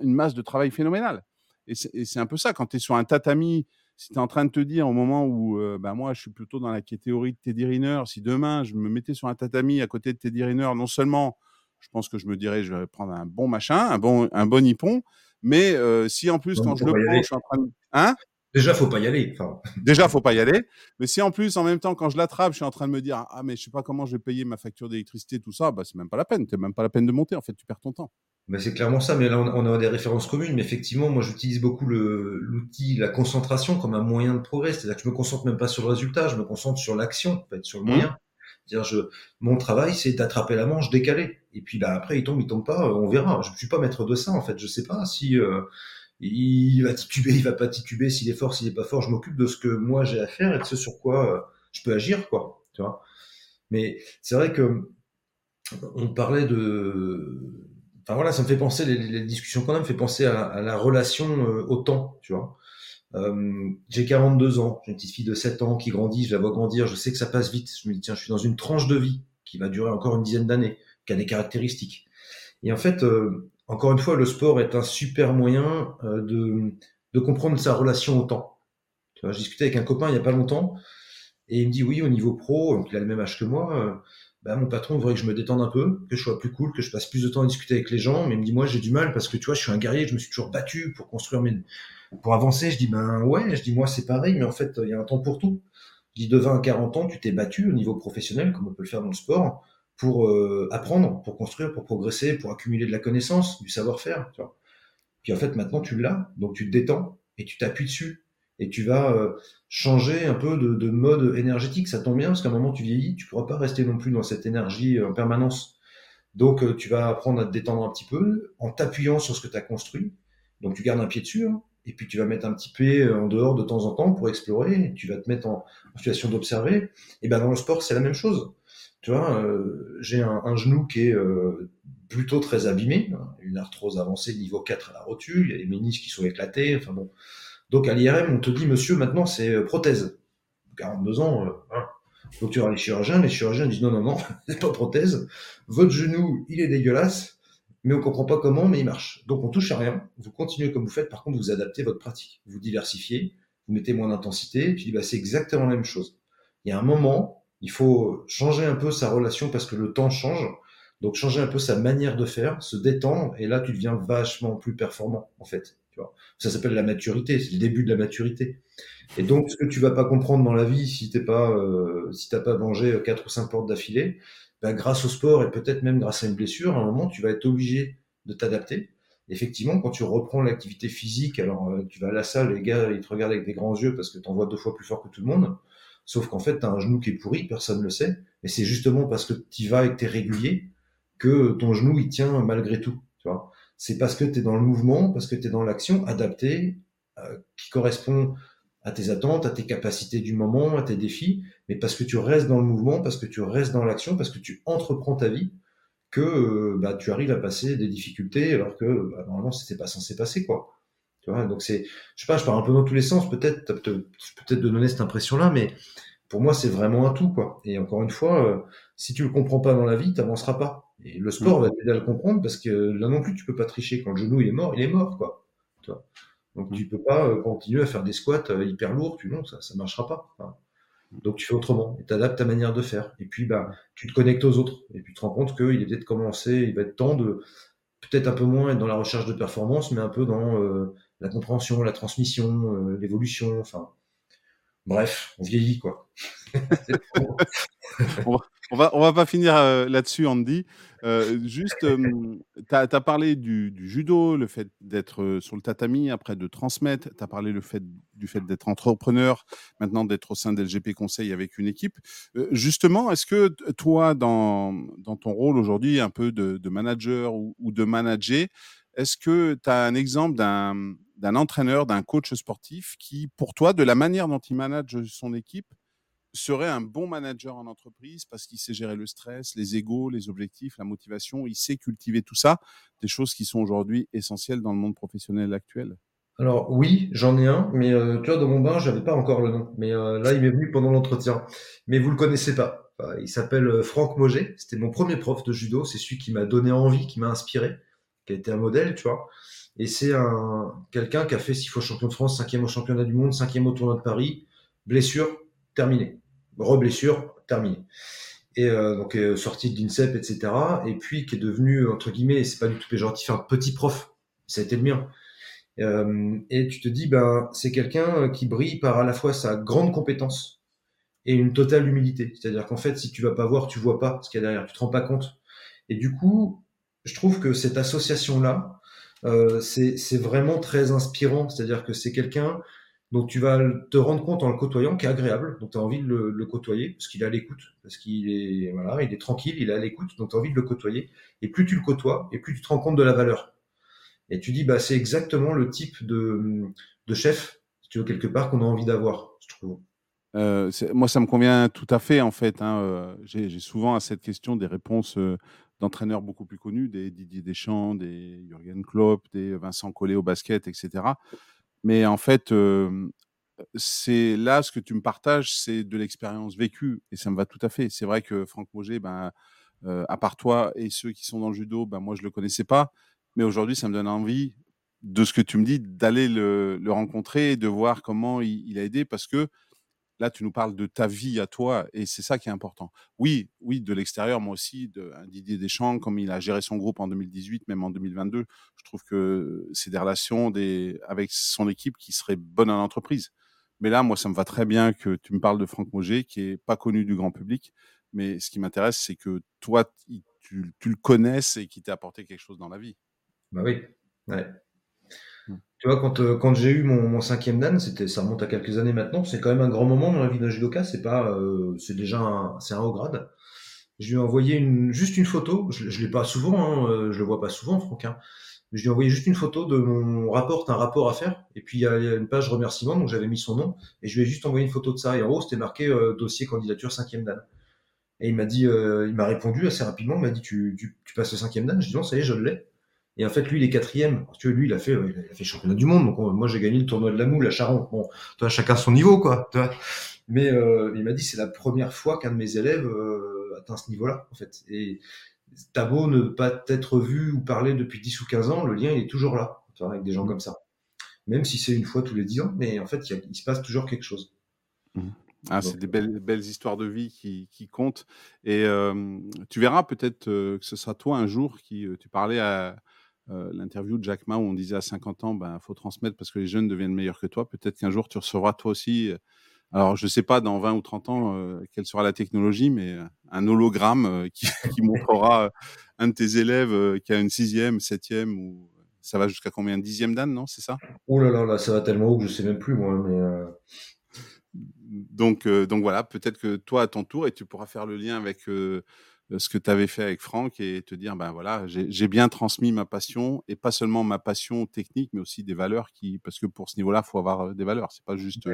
une masse de travail phénoménale. Et c'est un peu ça, quand tu es sur un tatami, si tu es en train de te dire au moment où euh, bah, moi je suis plutôt dans la théorie de Teddy Riner, si demain je me mettais sur un tatami à côté de Teddy Riner, non seulement je pense que je me dirais je vais prendre un bon machin, un bon, un bon nippon, mais euh, si en plus quand je le prends, je suis en train de... Hein? Déjà, faut pas y aller. Enfin... Déjà, faut pas y aller. Mais si en plus, en même temps, quand je l'attrape, je suis en train de me dire, ah, mais je sais pas comment je vais payer ma facture d'électricité, tout ça, bah, c'est même pas la peine. C'est même pas la peine de monter. En fait, tu perds ton temps. Mais c'est clairement ça. Mais là, on a des références communes. Mais effectivement, moi, j'utilise beaucoup l'outil, la concentration comme un moyen de progrès. C'est-à-dire que je me concentre même pas sur le résultat, je me concentre sur l'action, en fait, sur le mmh. moyen. dire je, mon travail, c'est d'attraper la manche décalée. Et puis, bah, après, il tombe, il tombe pas, on verra. Je ne suis pas maître de ça, en fait. Je sais pas si, euh, il va tituber, il va pas tituber, s'il est fort, s'il est pas fort, je m'occupe de ce que moi j'ai à faire et de ce sur quoi euh, je peux agir, quoi. Tu vois? Mais c'est vrai que on parlait de, enfin voilà, ça me fait penser les, discussions qu'on a me fait penser à, la relation euh, au temps, tu vois? Euh, j'ai 42 ans, j'ai une petite fille de 7 ans qui grandit, je la vois grandir, je sais que ça passe vite. Je me dis tiens, je suis dans une tranche de vie qui va durer encore une dizaine d'années, qui a des caractéristiques. Et en fait, euh, encore une fois, le sport est un super moyen euh, de, de comprendre sa relation au temps. Tu vois, je discutais avec un copain il y a pas longtemps et il me dit oui, au niveau pro, donc il a le même âge que moi, euh, bah, mon patron voudrait que je me détende un peu, que je sois plus cool, que je passe plus de temps à discuter avec les gens, mais il me dit moi j'ai du mal parce que tu vois je suis un guerrier, je me suis toujours battu pour construire mes, pour avancer. Je dis ben ouais, je dis moi c'est pareil, mais en fait il y a un temps pour tout. Je dis de 20 à 40 ans, tu t'es battu au niveau professionnel, comme on peut le faire dans le sport, pour euh, apprendre, pour construire, pour progresser, pour accumuler de la connaissance, du savoir-faire. Puis en fait maintenant tu l'as, donc tu te détends et tu t'appuies dessus et tu vas euh, changer un peu de, de, mode énergétique. Ça tombe bien parce qu'à un moment tu vieillis, tu pourras pas rester non plus dans cette énergie euh, en permanence. Donc euh, tu vas apprendre à te détendre un petit peu en t'appuyant sur ce que tu as construit. Donc tu gardes un pied dessus hein, et puis tu vas mettre un petit pied en dehors de temps en temps pour explorer. Tu vas te mettre en, situation d'observer. Et ben dans le sport c'est la même chose. Tu vois, j'ai un, genou qui est plutôt très abîmé, hein, une arthrose avancée niveau 4 à la rotule, il y a les ménisques qui sont éclatés, enfin bon, donc à l'IRM, on te dit, monsieur, maintenant c'est euh, prothèse. 42 ans, euh, Donc tu vas les chirurgiens, les chirurgiens disent non, non, non, c'est pas prothèse. Votre genou, il est dégueulasse, mais on comprend pas comment, mais il marche. Donc on touche à rien, vous continuez comme vous faites, par contre vous adaptez votre pratique, vous diversifiez, vous mettez moins d'intensité, puis bah, c'est exactement la même chose. Il y a un moment, il faut changer un peu sa relation parce que le temps change. Donc changer un peu sa manière de faire, se détendre, et là tu deviens vachement plus performant en fait. Ça s'appelle la maturité, c'est le début de la maturité. Et donc, ce que tu vas pas comprendre dans la vie si t'es pas, euh, si t'as pas mangé quatre ou cinq portes d'affilée, ben, grâce au sport et peut-être même grâce à une blessure, à un moment, tu vas être obligé de t'adapter. Effectivement, quand tu reprends l'activité physique, alors euh, tu vas à la salle, les gars, ils te regardent avec des grands yeux parce que tu vois deux fois plus fort que tout le monde. Sauf qu'en fait, tu as un genou qui est pourri, personne ne le sait. Mais c'est justement parce que tu vas et que tu es régulier que ton genou, il tient malgré tout. Tu vois c'est parce que tu es dans le mouvement, parce que tu es dans l'action adaptée, euh, qui correspond à tes attentes, à tes capacités du moment, à tes défis, mais parce que tu restes dans le mouvement, parce que tu restes dans l'action, parce que tu entreprends ta vie, que euh, bah, tu arrives à passer des difficultés alors que bah, normalement c'était pas censé passer quoi. Tu vois, donc c'est, je sais pas, je pars un peu dans tous les sens, peut-être, peut-être de donner cette impression-là, mais pour moi c'est vraiment un tout quoi. Et encore une fois, euh, si tu le comprends pas dans la vie, tu n'avanceras pas. Et le sport va t'aider à le comprendre parce que là non plus, tu peux pas tricher. Quand le genou il est mort, il est mort, quoi. Donc tu peux pas euh, continuer à faire des squats euh, hyper lourds, tu non, ça, ça marchera pas. donc tu fais autrement et adaptes ta manière de faire. Et puis bah, tu te connectes aux autres et puis tu te rends compte qu'il est peut-être commencé, il va être temps de peut-être un peu moins être dans la recherche de performance, mais un peu dans la compréhension, la transmission, l'évolution. Enfin, bref, on vieillit quoi. on va, on va pas finir euh, là-dessus, Andy. Euh, juste, tu as, parlé du, judo, le fait d'être euh, sur le tatami, après de transmettre. Tu as parlé fait, du fait d'être entrepreneur, maintenant d'être au sein d'LGP Conseil avec une équipe. justement, est-ce que toi, dans, dans ton rôle aujourd'hui, un peu de, manager ou, ou, de manager, est-ce que tu as un exemple d'un entraîneur, d'un coach sportif qui, pour toi, de la manière dont il manage son équipe, serait un bon manager en entreprise parce qu'il sait gérer le stress, les égaux, les objectifs, la motivation. Il sait cultiver tout ça, des choses qui sont aujourd'hui essentielles dans le monde professionnel actuel? Alors oui, j'en ai un, mais euh, tu vois, dans mon bain, j'avais pas encore le nom. Mais euh, là, il m'est venu pendant l'entretien. Mais vous le connaissez pas. il s'appelle euh, Franck Moget. C'était mon premier prof de judo. C'est celui qui m'a donné envie, qui m'a inspiré, qui a été un modèle, tu vois. Et c'est un quelqu'un qui a fait six fois champion de France, cinquième au championnat du monde, cinquième au tournoi de Paris, blessure, terminée reblessure, terminé. Et euh, donc euh, sorti de l'INSEP, etc. Et puis qui est devenu entre guillemets, c'est pas du tout péjoratif, un petit prof. Ça a été le mien. Euh, et tu te dis, ben c'est quelqu'un qui brille par à la fois sa grande compétence et une totale humilité. C'est-à-dire qu'en fait, si tu vas pas voir, tu vois pas ce qu'il y a derrière, tu te rends pas compte. Et du coup, je trouve que cette association là, euh, c'est vraiment très inspirant. C'est-à-dire que c'est quelqu'un donc tu vas te rendre compte en le côtoyant qui est agréable, donc tu as envie de le, côtoyer parce qu'il est à l'écoute, parce qu'il est voilà, il est tranquille, il est à l'écoute, donc tu as envie de le côtoyer. Et plus tu le côtoies, et plus tu te rends compte de la valeur. Et tu dis bah c'est exactement le type de, de chef, si tu veux quelque part, qu'on a envie d'avoir, je trouve. Euh, moi, ça me convient tout à fait, en fait. Hein, euh, J'ai souvent à cette question des réponses d'entraîneurs beaucoup plus connus, des Didier Deschamps, des Jürgen Klopp, des Vincent Collet au basket, etc. Mais en fait, c'est là ce que tu me partages, c'est de l'expérience vécue et ça me va tout à fait. C'est vrai que Franck Moget, ben, à part toi et ceux qui sont dans le judo, ben, moi je le connaissais pas, mais aujourd'hui ça me donne envie de ce que tu me dis d'aller le, rencontrer et de voir comment il, a aidé parce que Là, tu nous parles de ta vie à toi et c'est ça qui est important. Oui, oui, de l'extérieur, moi aussi, de, Didier Deschamps, comme il a géré son groupe en 2018, même en 2022, je trouve que c'est des relations des, avec son équipe qui seraient bonnes en entreprise. Mais là, moi, ça me va très bien que tu me parles de Franck Moget, qui est pas connu du grand public. Mais ce qui m'intéresse, c'est que toi, tu, le connaisses et qui t'a apporté quelque chose dans la vie. Bah oui, ouais. Tu vois, quand, euh, quand j'ai eu mon, mon cinquième dan, c'était, ça remonte à quelques années maintenant, c'est quand même un grand moment dans la vie d'un judoka, c'est pas, euh, c'est déjà un, c'est un haut grade. Je lui ai envoyé une, juste une photo, je, je l'ai pas souvent, hein, euh, je le vois pas souvent, Franck, hein, mais je lui ai envoyé juste une photo de mon rapport, un rapport à faire, et puis il y a une page remerciement, donc j'avais mis son nom, et je lui ai juste envoyé une photo de ça, et en haut c'était marqué dossier candidature cinquième dan. Et il m'a dit, il m'a répondu assez rapidement, il m'a dit tu, tu, tu passes le cinquième dan, je dis non, ça y est, je l'ai. Et en fait, lui, il est quatrième. tu vois, lui, il a fait, il a fait championnat du monde. Donc, moi, j'ai gagné le tournoi de la moule à Charon. Bon, toi, chacun son niveau, quoi. Mais euh, il m'a dit, c'est la première fois qu'un de mes élèves euh, atteint ce niveau-là, en fait. Et t'as beau ne pas être vu ou parler depuis 10 ou 15 ans, le lien, il est toujours là, avec des gens comme ça. Même si c'est une fois tous les 10 ans, mais en fait, il, il se passe toujours quelque chose. Mmh. Ah, c'est des belles, belles histoires de vie qui, qui comptent. Et euh, tu verras peut-être que ce sera toi un jour qui, tu parlais à, euh, l'interview de Jack Ma où on disait à 50 ans, ben faut transmettre parce que les jeunes deviennent meilleurs que toi. Peut-être qu'un jour tu recevras toi aussi. Euh, alors je sais pas dans 20 ou 30 ans euh, quelle sera la technologie, mais un hologramme qui, qui, montrera un de tes élèves qui a une sixième, septième ou ça va jusqu'à combien? Dixième d'âne, non? C'est ça? Oh là là, là, ça va tellement haut que je sais même plus moi. Mais donc donc voilà, peut-être que toi à ton tour et tu pourras faire le lien avec ce que tu avais fait avec Franck et te dire ben voilà j'ai bien transmis ma passion et pas seulement ma passion technique mais aussi des valeurs qui parce que pour ce niveau-là faut avoir des valeurs. C'est pas juste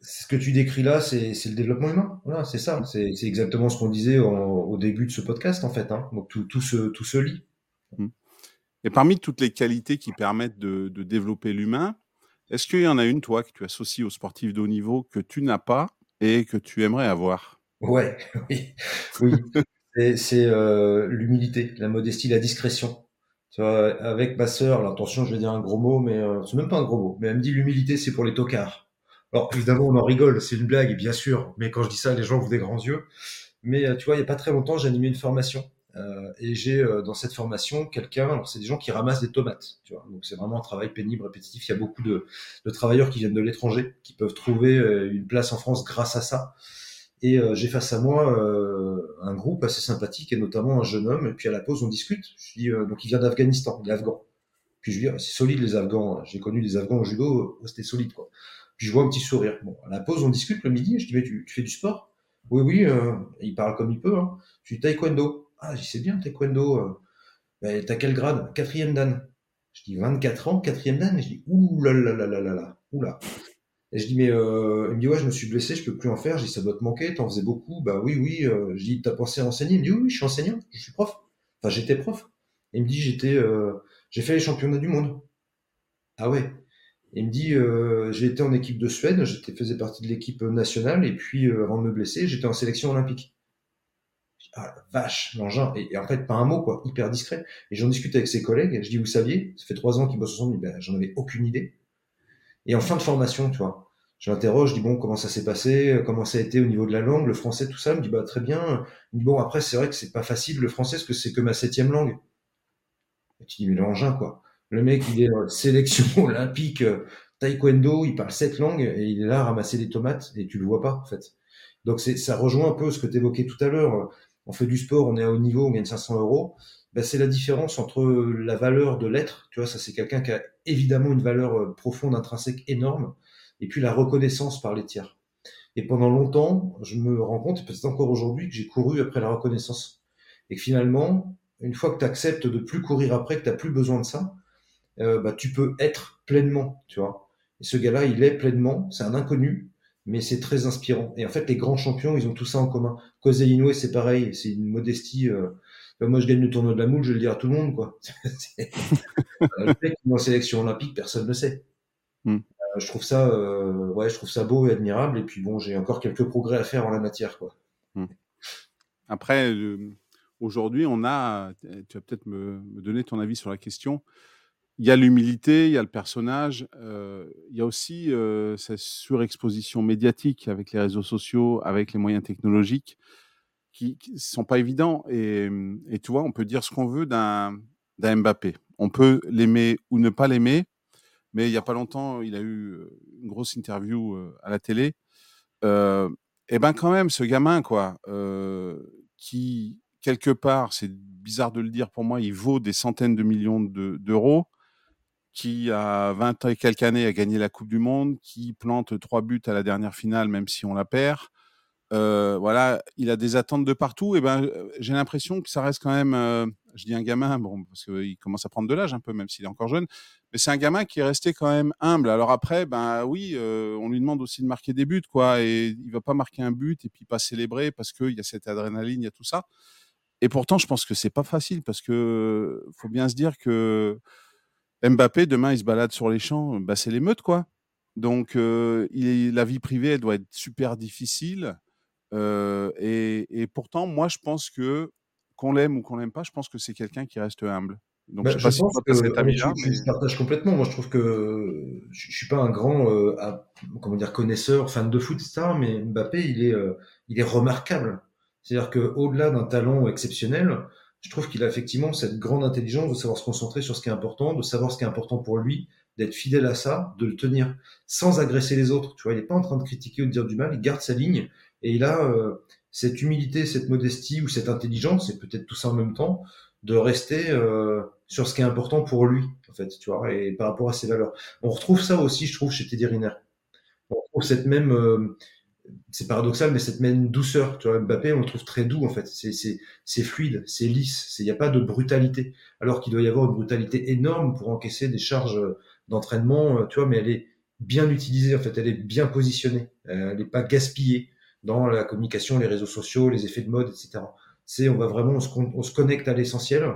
ce que tu décris là c'est le développement humain. Voilà c'est ça. C'est exactement ce qu'on disait au début de ce podcast en fait hein. donc tout, tout se tout se lit. Mmh. et parmi toutes les qualités qui permettent de, de développer l'humain est-ce qu'il y en a une toi que tu associes aux sportifs de haut niveau que tu n'as pas et que tu aimerais avoir? Ouais, oui, oui c'est euh, l'humilité, la modestie, la discrétion. Tu vois, avec ma sœur, l'intention, je vais dire un gros mot, mais euh, c'est même pas un gros mot. Mais elle me dit l'humilité, c'est pour les tocards. Alors évidemment, on en rigole, c'est une blague, bien sûr. Mais quand je dis ça, les gens ouvrent des grands yeux. Mais euh, tu vois, il y a pas très longtemps, j'ai animé une formation. Euh, et j'ai dans cette formation quelqu'un, alors c'est des gens qui ramassent des tomates, tu vois. Donc c'est vraiment un travail pénible, répétitif. Il y a beaucoup de, de travailleurs qui viennent de l'étranger, qui peuvent trouver une place en France grâce à ça. Et euh, j'ai face à moi euh, un groupe assez sympathique et notamment un jeune homme. Et puis à la pause, on discute. Je dis euh, donc il vient d'Afghanistan, il afghan. Puis je lui dis ah, c'est solide les Afghans. J'ai connu des Afghans au judo, c'était solide quoi. Puis je vois un petit sourire. Bon, à la pause, on discute le midi. Je dis mais tu, fais du sport? Oui oui. il parle comme il peut. Hein. Je dis taekwondo. Ah, je dis c'est bien taekwondo. Ben, T'as quel grade? Quatrième dan. Je dis 24 ans, quatrième dan. Je dis ouh là là là là là là. Oula. Et je dis, mais euh, il me dit, ouais, je me suis blessé, je peux plus en faire. Je dis, ça doit te manquer, t'en faisais beaucoup. Bah oui, oui. Euh, je dis, t'as pensé à enseigner? Il me dit, oui, oui, je suis enseignant, je suis prof. Enfin, j'étais prof. Il me dit, j'étais, euh, j'ai fait les championnats du monde. Ah ouais. Il me dit, euh, j'ai été en équipe de Suède, j'étais faisais partie de l'équipe nationale, et puis euh, avant de me blesser, j'étais en sélection olympique. Ah vache, l'engin. Et, en fait, pas un mot, quoi, hyper discret. Et j'en discute avec ses collègues, je dis, vous saviez, ça fait trois ans qu'ils bossent ensemble, ben, j'en avais aucune idée. Et en fin de formation, tu vois, je l'interroge, je dis bon, comment ça s'est passé, comment ça a été au niveau de la langue, le français, tout ça. Il me dit bah très bien. Il me dit bon, après c'est vrai que c'est pas facile le français parce que c'est que ma septième langue. Et tu dis mais l'engin quoi. Le mec il est sélection olympique, euh, taekwondo, il parle sept langues et il est là à ramasser des tomates et tu le vois pas en fait. Donc c'est ça rejoint un peu ce que tu évoquais tout à l'heure. On fait du sport, on est à haut niveau, on gagne 500 euros. Ben, c'est la différence entre la valeur de l'être, tu vois, ça c'est quelqu'un qui a évidemment une valeur euh, profonde, intrinsèque, énorme, et puis la reconnaissance par les tiers. Et pendant longtemps, je me rends compte, peut-être encore aujourd'hui, que j'ai couru après la reconnaissance. Et finalement, une fois que tu acceptes de plus courir après, que tu n'as plus besoin de ça, euh, bah, tu peux être pleinement, tu vois. Et ce gars-là, il est pleinement, c'est un inconnu, mais c'est très inspirant. Et en fait, les grands champions, ils ont tout ça en commun. Kosei Inoue, c'est pareil, c'est une modestie. Euh, moi, je gagne le tournoi de la moule, je vais le dire à tout le monde, quoi. le en sélection olympique, personne ne sait. Hmm. Euh, je trouve ça, euh, ouais, je trouve ça beau et admirable. Et puis bon, j'ai encore quelques progrès à faire en la matière. Hmm. Après, euh, aujourd'hui, on a, tu vas peut-être me, donner ton avis sur la question. il y a l'humilité, il y a le personnage, il y a aussi cette surexposition médiatique avec les réseaux sociaux, avec les moyens technologiques, qui ne sont pas évidents. Et, et, tu vois, on peut dire ce qu'on veut d'un Mbappé. On peut l'aimer ou ne pas l'aimer, mais il n'y a pas longtemps, il a eu une grosse interview à la télé. Et ben quand même, ce gamin, quoi, qui, quelque part, c'est bizarre de le dire pour moi, il vaut des centaines de millions d'euros qui a 20 et quelques années a gagné la Coupe du Monde, qui plante trois buts à la dernière finale, même si on la perd. Voilà, il a des attentes de partout. Et ben, j'ai l'impression que ça reste quand même, je dis un gamin, bon, parce qu'il commence à prendre de l'âge un peu, même s'il est encore jeune, mais c'est un gamin qui est resté quand même humble. Alors après, ben oui, euh, on lui demande aussi de marquer des buts, quoi, et il va pas marquer un but et puis pas célébrer parce qu'il y a cette adrénaline, il y a tout ça. Et pourtant, je pense que c'est pas facile parce que faut bien se dire que Mbappé, demain, il se balade sur les champs, bah, c'est l'émeute, quoi. Donc, euh, la vie privée, elle doit être super difficile. Euh, et, pourtant, moi, je pense que, qu'on l'aime ou qu'on l'aime pas, je pense que c'est quelqu'un qui reste humble. Donc, bah, je, pense que, cet avis-là. Je, partage complètement. Moi, je trouve que je, ne suis pas un grand euh, comment dire, connaisseur, fan de foot, etc. Mais Mbappé, il est, il est remarquable. C'est-à-dire qu'au-delà d'un talent exceptionnel, je trouve qu'il a effectivement cette grande intelligence de savoir se concentrer sur ce qui est important, de savoir ce qui est important pour lui, d'être fidèle à ça, de le tenir sans agresser les autres. Tu vois, il n'est pas en train de critiquer ou de dire du mal, il garde sa ligne et il a euh, cette humilité, cette modestie ou cette intelligence, et peut-être tout ça en même temps, de rester euh, sur ce qui est important pour lui, en fait, tu vois, et par rapport à ses valeurs. On retrouve ça aussi, je trouve, chez Teddy Riner. On retrouve cette même euh, c'est paradoxal, mais cette même douceur, tu vois, Mbappé, on le trouve très doux en fait. C'est fluide, c'est lisse, il n'y a pas de brutalité. Alors qu'il doit y avoir une brutalité énorme pour encaisser des charges d'entraînement, euh, tu vois, mais elle est bien utilisée en fait, elle est bien positionnée, elle n'est pas gaspillée dans la communication, les réseaux sociaux, les effets de mode, etc. C'est, on va vraiment, on se, on se connecte à l'essentiel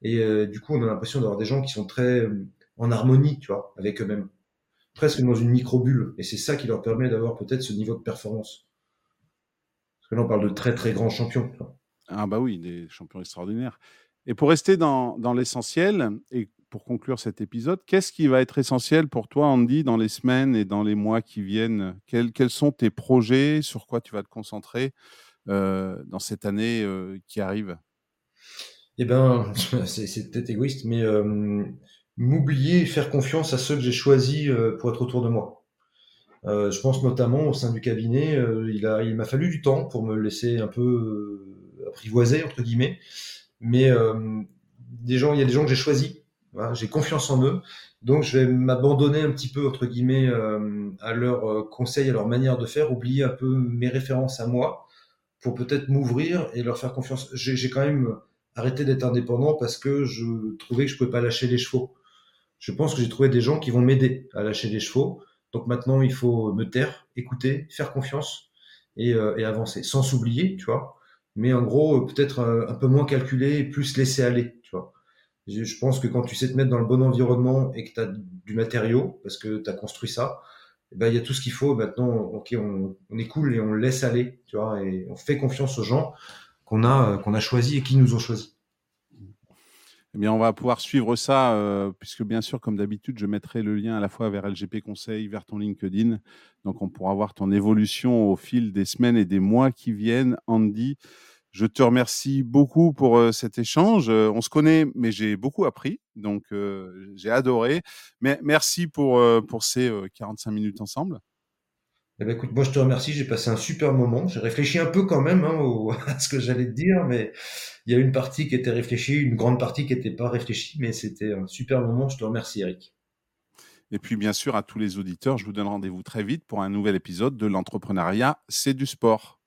et euh, du coup, on a l'impression d'avoir des gens qui sont très euh, en harmonie, tu vois, avec eux-mêmes presque dans une micro-bulle. Et c'est ça qui leur permet d'avoir peut-être ce niveau de performance. Parce que là, on parle de très très grands champions. Ah bah oui, des champions extraordinaires. Et pour rester dans, dans l'essentiel, et pour conclure cet épisode, qu'est-ce qui va être essentiel pour toi, Andy, dans les semaines et dans les mois qui viennent? Quels, sont tes projets? Sur quoi tu vas te concentrer euh, dans cette année euh, qui arrive? Eh bien, c'est peut-être égoïste, mais euh, m'oublier et faire confiance à ceux que j'ai choisis pour être autour de moi. Je pense notamment au sein du cabinet, il a, il m'a fallu du temps pour me laisser un peu apprivoiser entre guillemets, mais des gens, il y a des gens que j'ai choisis, j'ai confiance en eux, donc je vais m'abandonner un petit peu entre guillemets à leurs conseils, à leur manière de faire, oublier un peu mes références à moi pour peut-être m'ouvrir et leur faire confiance. J'ai quand même arrêté d'être indépendant parce que je trouvais que je pouvais pas lâcher les chevaux je pense que j'ai trouvé des gens qui vont m'aider à lâcher les chevaux. Donc maintenant, il faut me taire, écouter, faire confiance et, euh, avancer, sans s'oublier, tu vois. Mais en gros, euh, peut-être euh, un peu moins calculer et plus laisser aller. Je, pense que quand tu sais te mettre dans le bon environnement et que tu as du matériau, parce que tu as construit ça, eh ben, il y a tout ce qu'il faut. Maintenant, ok, on, on, est cool et on laisse aller, tu vois, et on fait confiance aux gens qu'on a, qu'on a choisis et qui nous ont choisis. Eh bien, on va pouvoir suivre ça, euh, puisque bien sûr, comme d'habitude, je mettrai le lien à la fois vers LGP Conseil, vers ton LinkedIn. Donc, on pourra voir ton évolution au fil des semaines et des mois qui viennent. Andy, je te remercie beaucoup pour euh, cet échange. Euh, on se connaît, mais j'ai beaucoup appris, donc j'ai adoré. Mais merci pour, pour ces 45 minutes ensemble. Eh ben, écoute, moi je te remercie, j'ai passé un super moment. J'ai réfléchi un peu quand même hein, à ce que j'allais te dire, mais il y a une partie qui était réfléchie, une grande partie qui n'était pas réfléchie, mais c'était un super moment. Je te remercie, Eric. Et puis bien sûr, à tous les auditeurs, je vous donne rendez-vous très vite pour un nouvel épisode de l'entrepreneuriat, c'est du sport.